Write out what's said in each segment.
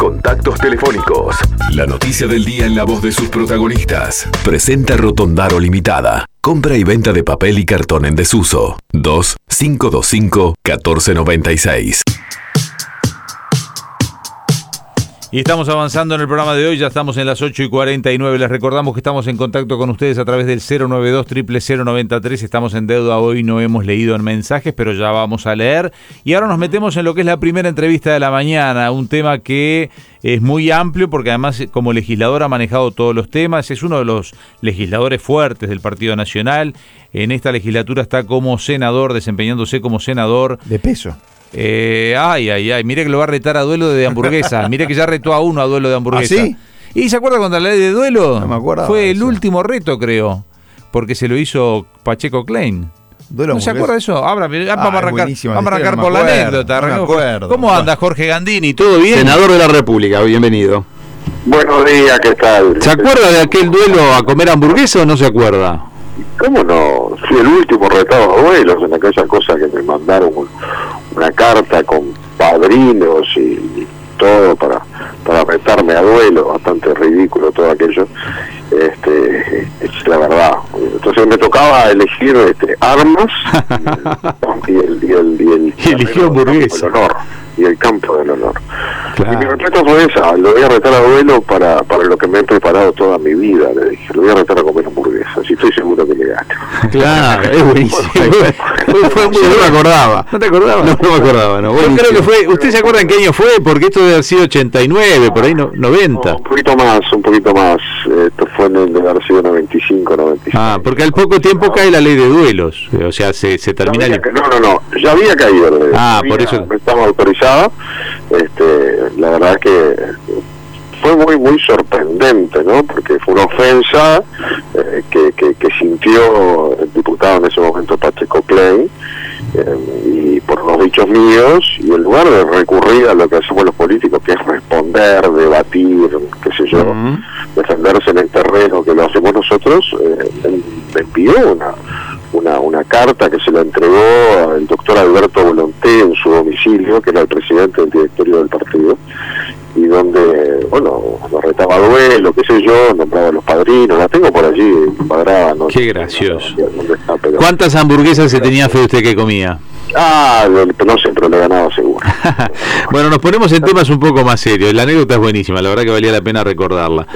Contactos telefónicos. La noticia del día en la voz de sus protagonistas. Presenta Rotondaro Limitada. Compra y venta de papel y cartón en desuso. 2 Y estamos avanzando en el programa de hoy, ya estamos en las 8 y 49. Les recordamos que estamos en contacto con ustedes a través del 092 0093. Estamos en deuda hoy, no hemos leído en mensajes, pero ya vamos a leer. Y ahora nos metemos en lo que es la primera entrevista de la mañana, un tema que es muy amplio porque además como legislador ha manejado todos los temas, es uno de los legisladores fuertes del Partido Nacional. En esta legislatura está como senador, desempeñándose como senador. De peso. Eh, ay, ay, ay. Mire que lo va a retar a duelo de hamburguesa. Mire que ya retó a uno a duelo de hamburguesa. ¿Ah, sí? ¿Y se acuerda cuando la ley de duelo? No me acuerdo. Fue el último reto, creo. Porque se lo hizo Pacheco Klein. Duelo ¿No se acuerda de eso? Abra, vamos Ah, a arrancar, vamos a arrancar por la anécdota. no me arrancamos. acuerdo. ¿Cómo anda Jorge Gandini? ¿Todo bien? Senador de la República, bienvenido. Buenos días, ¿qué tal? ¿Se acuerda de aquel duelo a comer hamburguesa o no se acuerda? ¿Cómo no? Fui el último retado de abuelos en aquella cosa que me mandaron una carta con padrinos y todo para para retarme a duelo, bastante ridículo todo aquello. Este, es la verdad. Entonces me tocaba elegir este, armas y el, y el, y el, Y eligió hamburguesa. el honor y el campo del honor. Claro. Y mi respuesta fue esa, lo voy a retar a duelo para, para lo que me he preparado toda mi vida, le dije, lo voy a retar a comer hamburguesas y estoy seguro que le gano. Claro, es buenísimo. Fue, fue muy Sí, no me acordaba. ¿No te acordabas? No, no me acordaba, no. Yo creo que fue. ¿Usted se acuerda en qué año fue? Porque esto debe haber sido 89, por ahí no, 90. Un poquito más, un poquito más, esto fue en el de haber sido 95, 96. Ah, porque al poco tiempo cae la ley de duelos. O sea, se, se Ya termina. había el- ca- No, no, no, ya había caído. la ley. Ah, Ya por eso. Estaba autorizada. Este, la verdad que fue muy, muy sorprendente, ¿no? Porque fue una ofensa eh, que, que, que sintió el diputado en ese momento, Pacheco Klein, y por los dichos míos, y en lugar de recurrir a lo que hacemos los políticos, que es responder, debatir, qué sé yo, defenderse en el terreno que lo hacemos nosotros, eh, envió una, una, una carta que se la entregó al doctor Alberto Volonté en su domicilio, que era el presidente del directorio del partido, y donde, bueno, nos retaba a duelo, qué sé yo, nombraba a los padrinos, la tengo por allí cuadrada. No Qué gracioso. dónde está, pero- ¿Cuántas hamburguesas se tenía fe usted que comía? Ah, no sé, pero le ganaba seguro. bueno, nos ponemos en temas un poco más serios. La anécdota es buenísima, la verdad que valía la pena recordarla.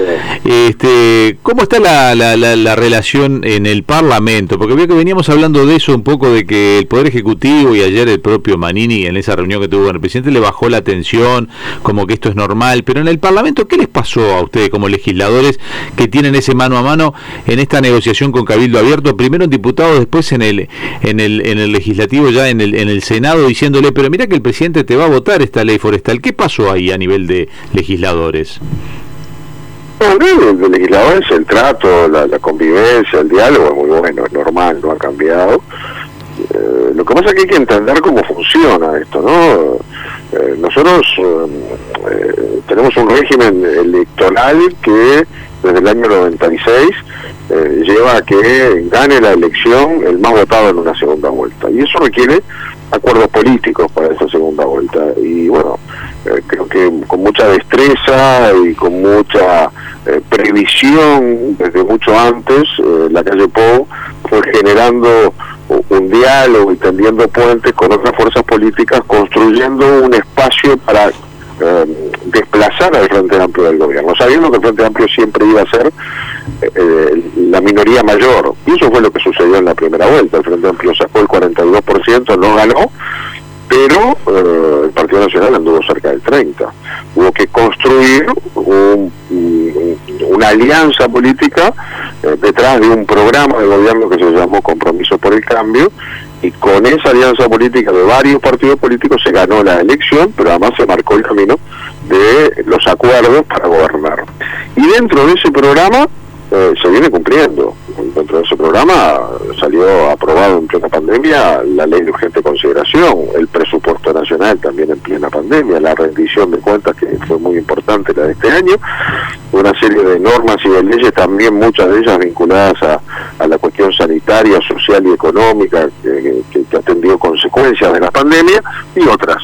Este, ¿Cómo está la, la, la- la relación en el Parlamento? Porque veo que veníamos hablando de eso un poco, de que el Poder Ejecutivo y ayer el propio Manini en esa reunión que tuvo con el presidente le bajó la atención, como que esto es normal. Pero en el Parlamento, ¿qué les pasó a ustedes como legisladores que tienen ese mano a mano en esta negociación con Cabildo Abierto? Primero en diputados, después en el, en el, en el legislativo, ya en el, en el Senado, diciéndole, pero mira que el presidente te va a votar esta ley forestal. ¿Qué pasó ahí a nivel de legisladores? Bueno, el legislador es el trato, la, convivencia, el diálogo es muy bueno, es normal, no ha cambiado. Eh, lo que pasa es que hay que entender cómo funciona esto, ¿no? Eh, nosotros eh, tenemos un régimen electoral que desde el año 96 eh, lleva a que gane la elección el más votado en una segunda vuelta. Y eso requiere acuerdos políticos para esa segunda vuelta. Y bueno, eh, creo que con mucha destreza y con mucha eh, previsión desde mucho antes, eh, la calle Pou fue generando un diálogo y tendiendo puentes con otras fuerzas políticas, construyendo un espacio para eh, desplazar al Frente Amplio del gobierno, sabiendo que el Frente Amplio siempre iba a ser eh, eh, la minoría mayor. Y eso fue lo que sucedió en la primera vuelta. El Frente Amplio sacó el 42%, no ganó, pero eh, el Partido Nacional anduvo cerca del 30%. Hubo que construir un- un- una alianza política detrás de un programa de gobierno que se llamó Compromiso por el Cambio, y con esa alianza política de varios partidos políticos se ganó la elección, pero además se marcó el camino de los acuerdos para gobernar. Y dentro de ese programa eh, se viene cumpliendo. Dentro de ese programa salió aprobado en plena pandemia la ley de urgente consideración, el presupuesto nacional también en plena pandemia, la rendición de cuentas que fue muy importante la de este año, una serie de normas y de leyes también muchas de ellas vinculadas a, a la cuestión sanitaria, social y económica que, que- que atendió consecuencias de la pandemia y otras.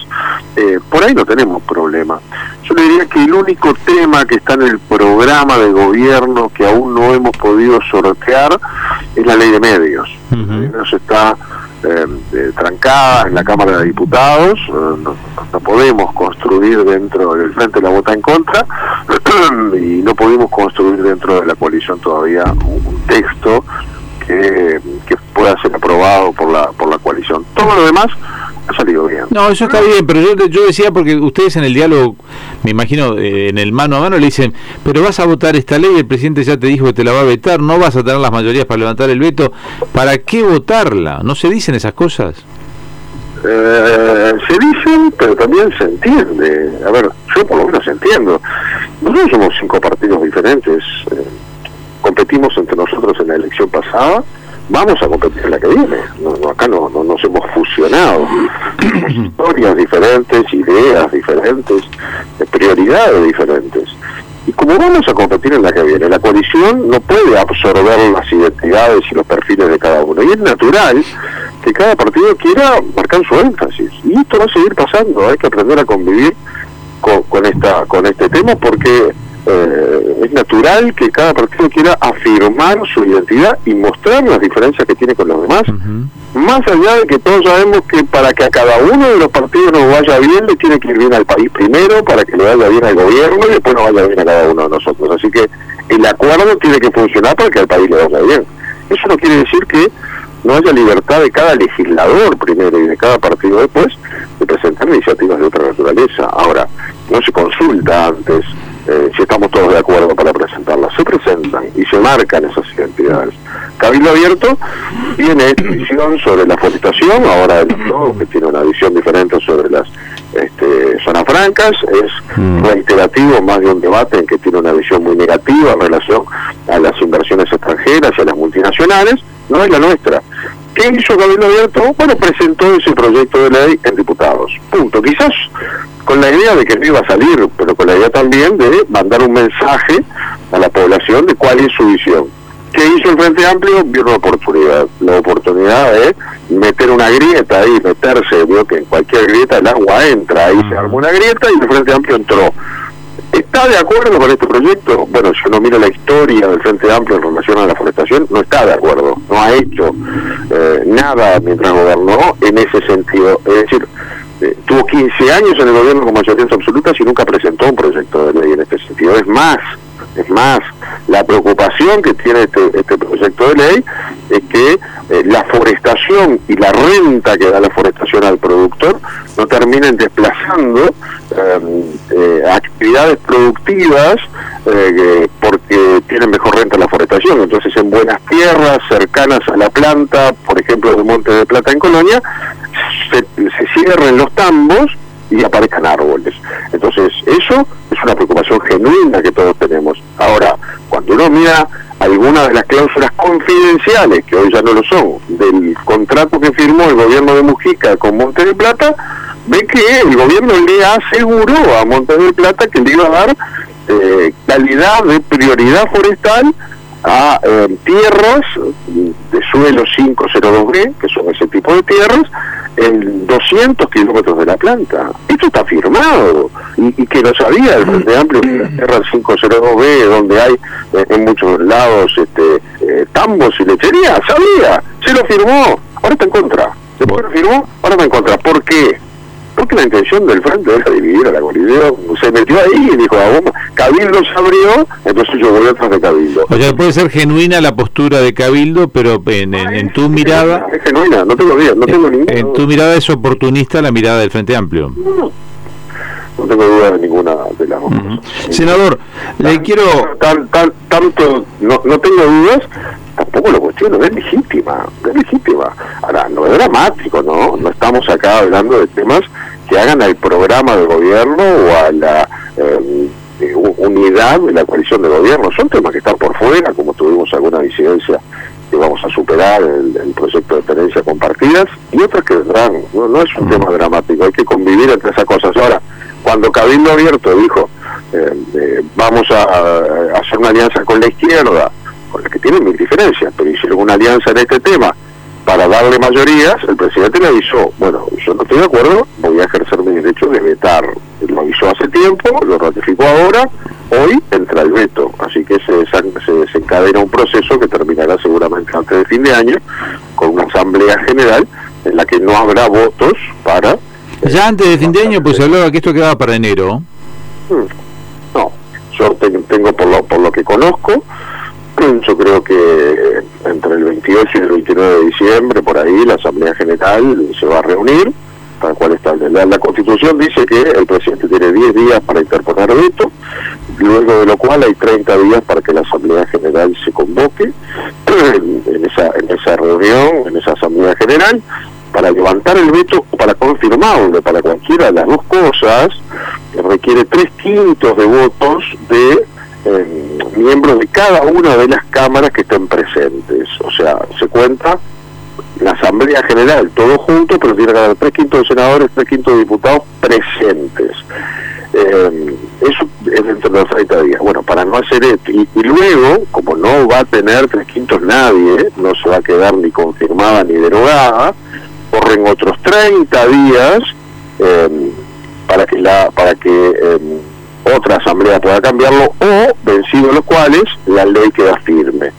eh, por ahí no tenemos problema. Yo le diría que el único tema que está en el programa de gobierno que aún no hemos podido sortear es la ley de medios. Uh está eh, trancada en la Cámara de Diputados, no, podemos construir dentro del Frente la Vota en Contra y no pudimos construir dentro de la coalición todavía un, texto que, que pueda ser aprobado por la, por la coalición. Todo lo demás ha salido bien. No, eso está bien, pero yo, yo decía porque ustedes en el diálogo, me imagino, eh, en el mano a mano le dicen, pero vas a votar esta ley, el presidente ya te dijo que te la va a vetar, no vas a tener las mayorías para levantar el veto, ¿para qué votarla? ¿No se dicen esas cosas? Eh, se dicen, pero también se entiende. A ver, yo por lo menos entiendo. Nosotros somos cinco partidos diferentes. Eh, competimos entre nosotros en la elección pasada vamos a competir en la que viene. No, acá no, no, nos hemos fusionado. Historias diferentes, ideas diferentes, prioridades diferentes. Y como vamos a competir en la que viene, la coalición no puede absorber las identidades y los perfiles de cada uno. Y es natural que cada partido quiera marcar su énfasis. Y esto va a seguir pasando. Hay que aprender a convivir con, con, esta, con este tema porque eh, es natural que cada partido quiera afirmar su identidad y mostrar las diferencias que tiene con los demás, más allá de que todos sabemos que para que a cada uno de los partidos nos vaya bien, le tiene que ir bien al país primero, para que le vaya bien al gobierno y después nos vaya bien a cada uno de nosotros. Así que el acuerdo tiene que funcionar para que al país le vaya bien. Eso no quiere decir que no haya libertad de cada legislador primero y de cada partido después de presentar iniciativas de otra naturaleza. Ahora, no se consulta antes eh, si estamos todos de acuerdo para presentarlas. Se presentan y se marcan esas identidades. Cabildo Abierto tiene visión sobre la forestación, ahora el que tiene una visión diferente sobre las este, zonas francas, es mm. reiterativo más de un debate en que tiene una visión muy negativa en relación a las inversiones extranjeras y a las multinacionales, no es la nuestra. ¿Qué hizo Cabildo Abierto? Bueno, presentó ese proyecto de ley en diputados. Punto. Quizás con la idea de que no iba a salir, pero con la idea también de mandar un mensaje a la población de cuál es su visión. ¿Qué hizo el Frente Amplio? Vio una oportunidad, la oportunidad de meter una grieta ahí, meterse, vio que en cualquier grieta el agua entra, ahí se armó una grieta y el Frente Amplio entró. ¿Está de acuerdo con este proyecto? Bueno, si uno mira la historia del Frente Amplio en relación a la forestación, no está de acuerdo, no ha hecho eh, nada mientras gobernó en ese sentido. Es decir, eh, tuvo 15 años en el gobierno con mayorías absolutas y nunca presentó un proyecto de ley en este sentido. Es más, es más, la preocupación que tiene este, este proyecto de ley es que eh, la forestación y la renta que da la forestación al productor no terminen desplazando em, eh, actividades productivas porque tienen mejor renta la forestación. Entonces, en buenas tierras cercanas a la planta, por ejemplo, del Monte de Plata en Colonia, cierren los tambos y aparezcan árboles. Entonces, eso es una preocupación genuina que todos tenemos. Ahora, cuando uno mira algunas de las cláusulas confidenciales, que hoy ya no lo son, del contrato que firmó el gobierno de Mujica con Monte de Plata, ve que el gobierno le aseguró a Monte de Plata que le iba a dar eh, calidad de prioridad forestal a eh, tierras de suelo 502B, que son ese tipo de tierras, en 200 kilómetros de la planta. Esto está firmado y, que lo sabía el Frente Amplio, la tierra 502B, donde hay eh, en muchos lados este, eh, tambos y lechería, sabía, se lo firmó, ahora está en contra. Después lo firmó, ahora está en contra. ¿Por qué? Porque la intención del frente era dividir a la coalición. Se metió ahí y dijo, ah, Cabildo se abrió, entonces yo voy atrás de Cabildo. O sea, puede ser genuina la postura de Cabildo, pero en, tu mirada... Es genuina, no tengo duda, no tengo ninguna En tu mirada es oportunista la mirada del Frente Amplio. No, no tengo duda de ninguna de las. Senador, le quiero... Tan, tan, tanto, no, no tengo dudas, tampoco lo cuestiono, es legítima, es legítima. Ahora, no es dramático, ¿no? No estamos acá hablando de temas que hagan al programa de gobierno o a la em, unidad de la coalición de gobierno. Son temas que están por fuera, como tuvimos alguna disidencia que vamos a superar el, el proyecto de tenencia compartidas y otras que vendrán. No, es un tema dramático, hay que convivir entre esas cosas. Ahora, cuando Cabildo Abierto dijo, em, eh, vamos a, a hacer una alianza con la izquierda, con la que tienen mil diferencias, pero hicieron una alianza en este tema para darle mayorías, el presidente le avisó, bueno, yo no estoy de acuerdo, voy a ejercer mi derecho de vetar. Lo avisó hace tiempo, lo ratificó ahora, hoy entra el veto, así que se, se desencadena un proceso que terminará seguramente antes de fin de año, con una asamblea general en la que no habrá votos para... Ya antes de fin de año, pues se hablaba que esto quedaba para enero. Hmm. No, yo tengo por lo, por lo que conozco, yo creo que entre el 28 y el 29 de diciembre, por ahí, la Asamblea General se va a reunir, para cual está. La, Constitución dice que el presidente tiene 10 días para interponer veto, luego de lo cual hay 30 días para que la Asamblea General se convoque en esa, en esa reunión, en esa Asamblea General, para levantar el veto o para confirmarlo, para cualquiera de las dos cosas, requiere tres quintos de votos de miembros de cada una de las cámaras que estén presentes. O sea, se cuenta la Asamblea General, todo junto, pero tiene que haber tres quintos de senadores, tres quintos de diputados presentes. Eh, eso es dentro de los 30 días. Bueno, para no hacer esto, y, luego, como no va a tener tres quintos nadie, no se va a quedar ni confirmada ni derogada, corren otros 30 días eh, para que la para que otra asamblea pueda cambiarlo o, vencidos los cuales, la ley queda firme.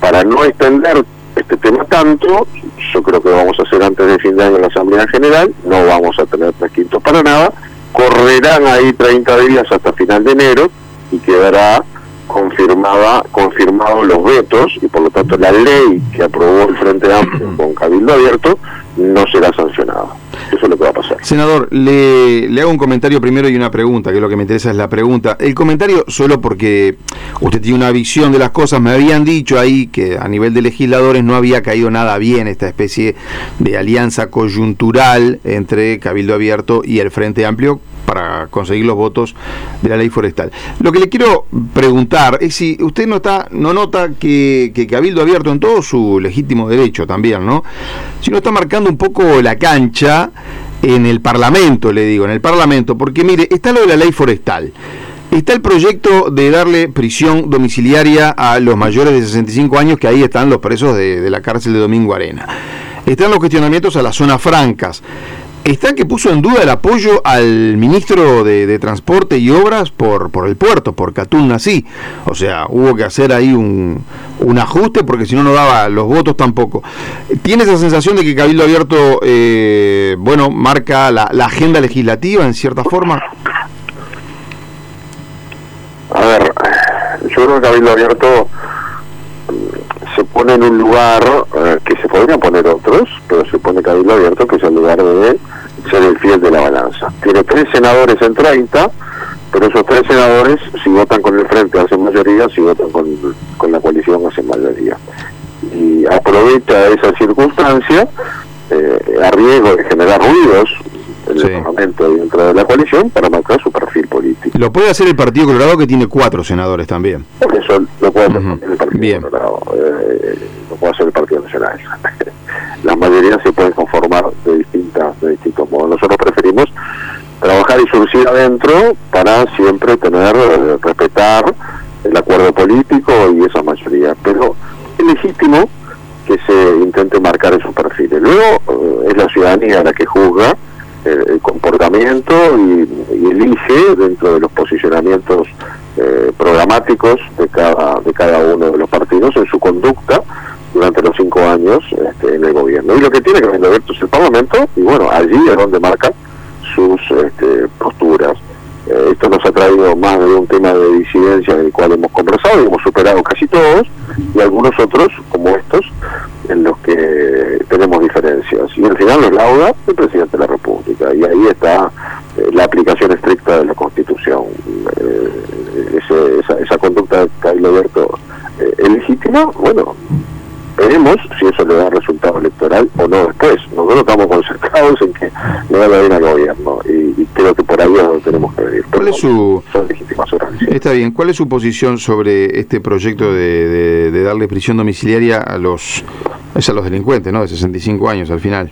Para no extender este tema tanto, yo creo que vamos a hacer antes de fin de año la Asamblea General, no vamos a tener tres quintos para nada, correrán ahí 30 días hasta final de enero y quedará confirmada confirmados los vetos y por lo tanto la ley que aprobó el Frente Amplio con Cabildo Abierto no será sancionada. Eso es lo que va a pasar. Senador, le, le, hago un comentario primero y una pregunta, que lo que me interesa es la pregunta. El comentario solo porque usted tiene una visión de las cosas, me habían dicho ahí que a nivel de legisladores no había caído nada bien esta especie de alianza coyuntural entre Cabildo Abierto y el Frente Amplio para conseguir los votos de la ley forestal. Lo que le quiero preguntar es si usted nota, no nota que, que Cabildo Abierto en todo su legítimo derecho también, ¿no? Si no está marcando un poco la cancha en el Parlamento, le digo, en el Parlamento, porque mire, está lo de la ley forestal. Está el proyecto de darle prisión domiciliaria a los mayores de 65 años, que ahí están los presos de, de la cárcel de Domingo Arena. Están los cuestionamientos a las zonas francas está que puso en duda el apoyo al ministro de, Transporte y Obras por, por el puerto, por Catún Nací. O sea, hubo que hacer ahí un, un ajuste porque si no, no daba los votos tampoco. ¿Tiene esa sensación de que Cabildo Abierto, eh, bueno, marca la, agenda legislativa en cierta forma? A ver, yo creo que Cabildo Abierto se pone en un lugar eh, podrían poner otros, pero se pone Cabildo Abierto, que es el lugar de ser el fiel de la balanza. Tiene tres senadores en 30, pero esos tres senadores, si votan con el frente, hacen mayoría, si votan con, con la coalición, hacen mayoría. Y aprovecha esa circunstancia, eh, a riesgo de generar ruidos, en el Parlamento dentro de la coalición para marcar su perfil político. Lo puede hacer el Partido Colorado que tiene cuatro senadores también. Por eso lo puede hacer el Partido Colorado, eh, puede hacer el Partido Nacional. Las mayorías se pueden conformar de distintas de distintos modos. Nosotros preferimos trabajar y surgir adentro para siempre tener, eh, respetar el acuerdo político y esa mayoría. Pero es legítimo que se intente marcar esos perfiles. Luego eh, es la ciudadanía la que juzga el, comportamiento y, elige dentro de los posicionamientos eh, programáticos de cada, de cada uno de los partidos en su conducta durante los cinco años este, en el gobierno. Y lo que tiene que ver es el Parlamento, y bueno, allí es donde marca sus este, posturas. Eh, esto nos ha traído más de un tema de disidencia del cual hemos conversado y hemos superado casi todos, y algunos otros, como estos, en los que tenemos diferencias. Y al final nos lauda el presidente de la República. Y ahí está eh, la aplicación estricta de la Constitución. Eh, esa, esa, conducta de Cailo Alberto es legítima, bueno, veremos si eso le da resultado electoral o no después. Nosotros estamos concentrados en que le va a bien al gobierno y, creo que por ahí es donde tenemos que venir. ¿Cuál es su... Está bien. ¿Cuál es su posición sobre este proyecto de, de, darle prisión domiciliaria a los, a los delincuentes, ¿no? De 65 años al final.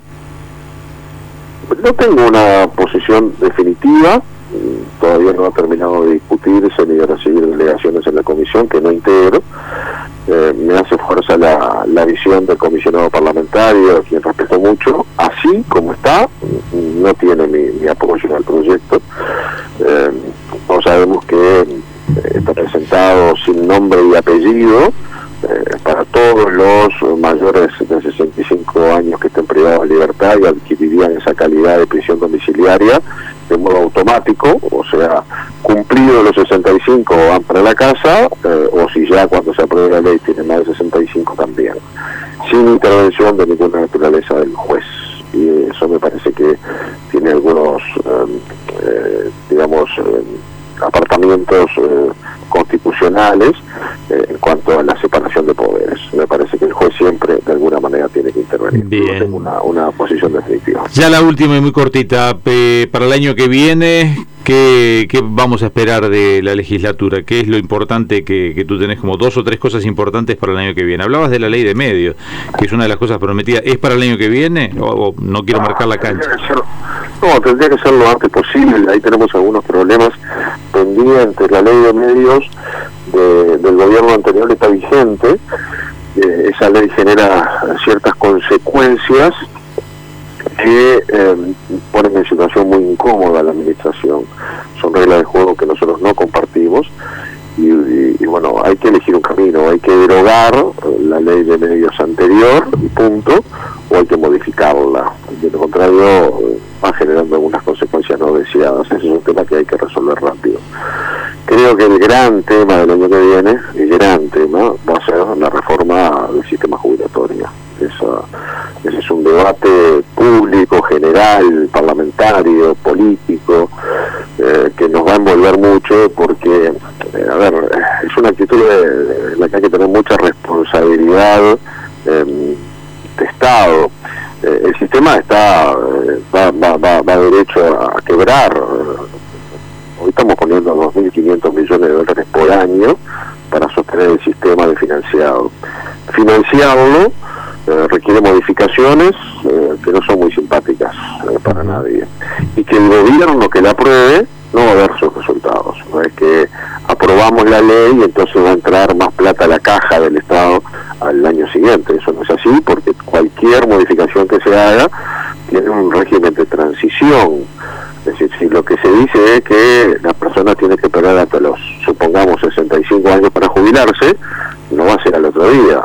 No tengo una posición definitiva. todavía no ha terminado de discutirse ni de recibir delegaciones en la comisión, que no integro. Eh, me hace fuerza la, la visión del comisionado parlamentario, a quien respeto mucho, así como está, no tiene mi, apoyo al proyecto. Eh, no sabemos que está presentado sin nombre y apellido, eh, para todos los mayores de 65 años que estén privados de libertad y adquirirían esa calidad de prisión domiciliaria de modo automático, o sea, cumplido los 65 van para la casa, eh, o si ya cuando se apruebe la ley tiene más de 65 también, sin intervención de ninguna naturaleza del juez. Y eso me parece que tiene algunos, eh, digamos, apartamientos constitucionales eh, en cuanto a la separación de poderes. Me parece que el juez siempre, de alguna manera, tiene que intervenir. Bien. una, una posición definitiva. Ya la última y muy cortita. para el año que viene, ¿qué, ¿qué, vamos a esperar de la legislatura? ¿Qué es lo importante que, que, tú tenés como dos o tres cosas importantes para el año que viene? Hablabas de la ley de medios, que es una de las cosas prometidas. ¿Es para el año que viene o, no quiero marcar la cancha? no, tendría que ser lo antes posible. Ahí tenemos algunos problemas pendientes. La ley de medios del gobierno anterior está vigente. Eh, esa ley genera ciertas consecuencias que eh, ponen en situación muy incómoda a la administración. Reglas de juego que nosotros no compartimos y, bueno, hay que elegir un camino, hay que derogar la ley de medios anterior y punto, o hay que modificarla. De lo contrario, va generando algunas consecuencias no deseadas. Ese es un tema que hay que resolver rápido. Creo que el gran tema del año que viene, el gran tema, va a ser la reforma del sistema jubilatorio. ese es un debate público, general, parlamentario, eh, mucho porque, eh, a ver, es una actitud en la que hay que tener mucha responsabilidad em, de Estado. Eh, el sistema está va, va, va, derecho a quebrar Hoy estamos poniendo 2.500 millones de dólares por año para sostener el sistema de financiado. Financiarlo eh, requiere modificaciones eh, que no son muy simpáticas eh, para nadie. Y que el gobierno que la apruebe no va a ver sus resultados. No es que aprobamos la ley y entonces va a entrar más plata a la caja del Estado al año siguiente. Eso no es así porque cualquier modificación que se haga tiene un régimen de transición es decir, si lo que se dice es que la persona tiene que esperar hasta los, supongamos, 65 años para jubilarse, no va a ser al otro día.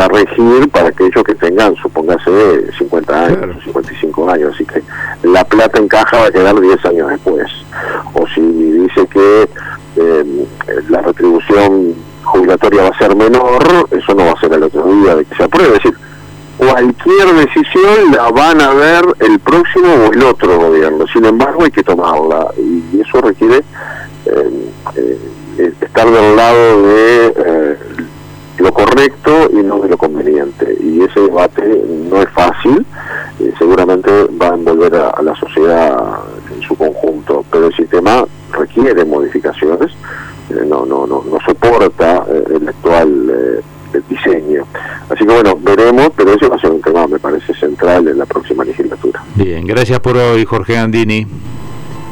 Va a empezar a regir para aquellos que tengan, supóngase, 50 años, 55 años. Así que la plata en caja va a quedar 10 años después. O si dice que eh, la retribución jubilatoria va a ser menor, eso no va a ser al otro día de que se apruebe. Es decir, cualquier decisión la van a ver el próximo o el otro gobierno. Sin embargo, hay que tomarla y eso requiere eh, eh, estar del lado de eh, lo correcto y no de lo conveniente. Y ese debate no es fácil, seguramente va a envolver a, la sociedad en su conjunto, pero el sistema requiere modificaciones, no, no, no, no soporta el actual el diseño. Así que bueno, veremos, pero ese va a ser un tema, me parece, central en la próxima legislatura. Bien, gracias por hoy, Jorge Andini.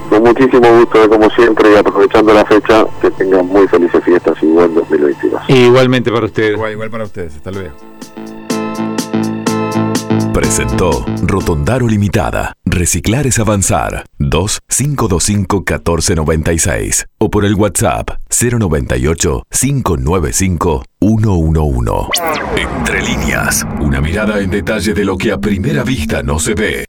Con muchísimo gusto, como siempre, y aprovechando la fecha, que tengan muy felices fiestas y buen 2022. Igualmente para ustedes. Igual, igual para ustedes, hasta luego. Presentó Rotondaro Limitada. Reciclar es avanzar. 2-525-1496. O por el WhatsApp 098-595-111. Entre líneas. Una mirada en detalle de lo que a primera vista no se ve.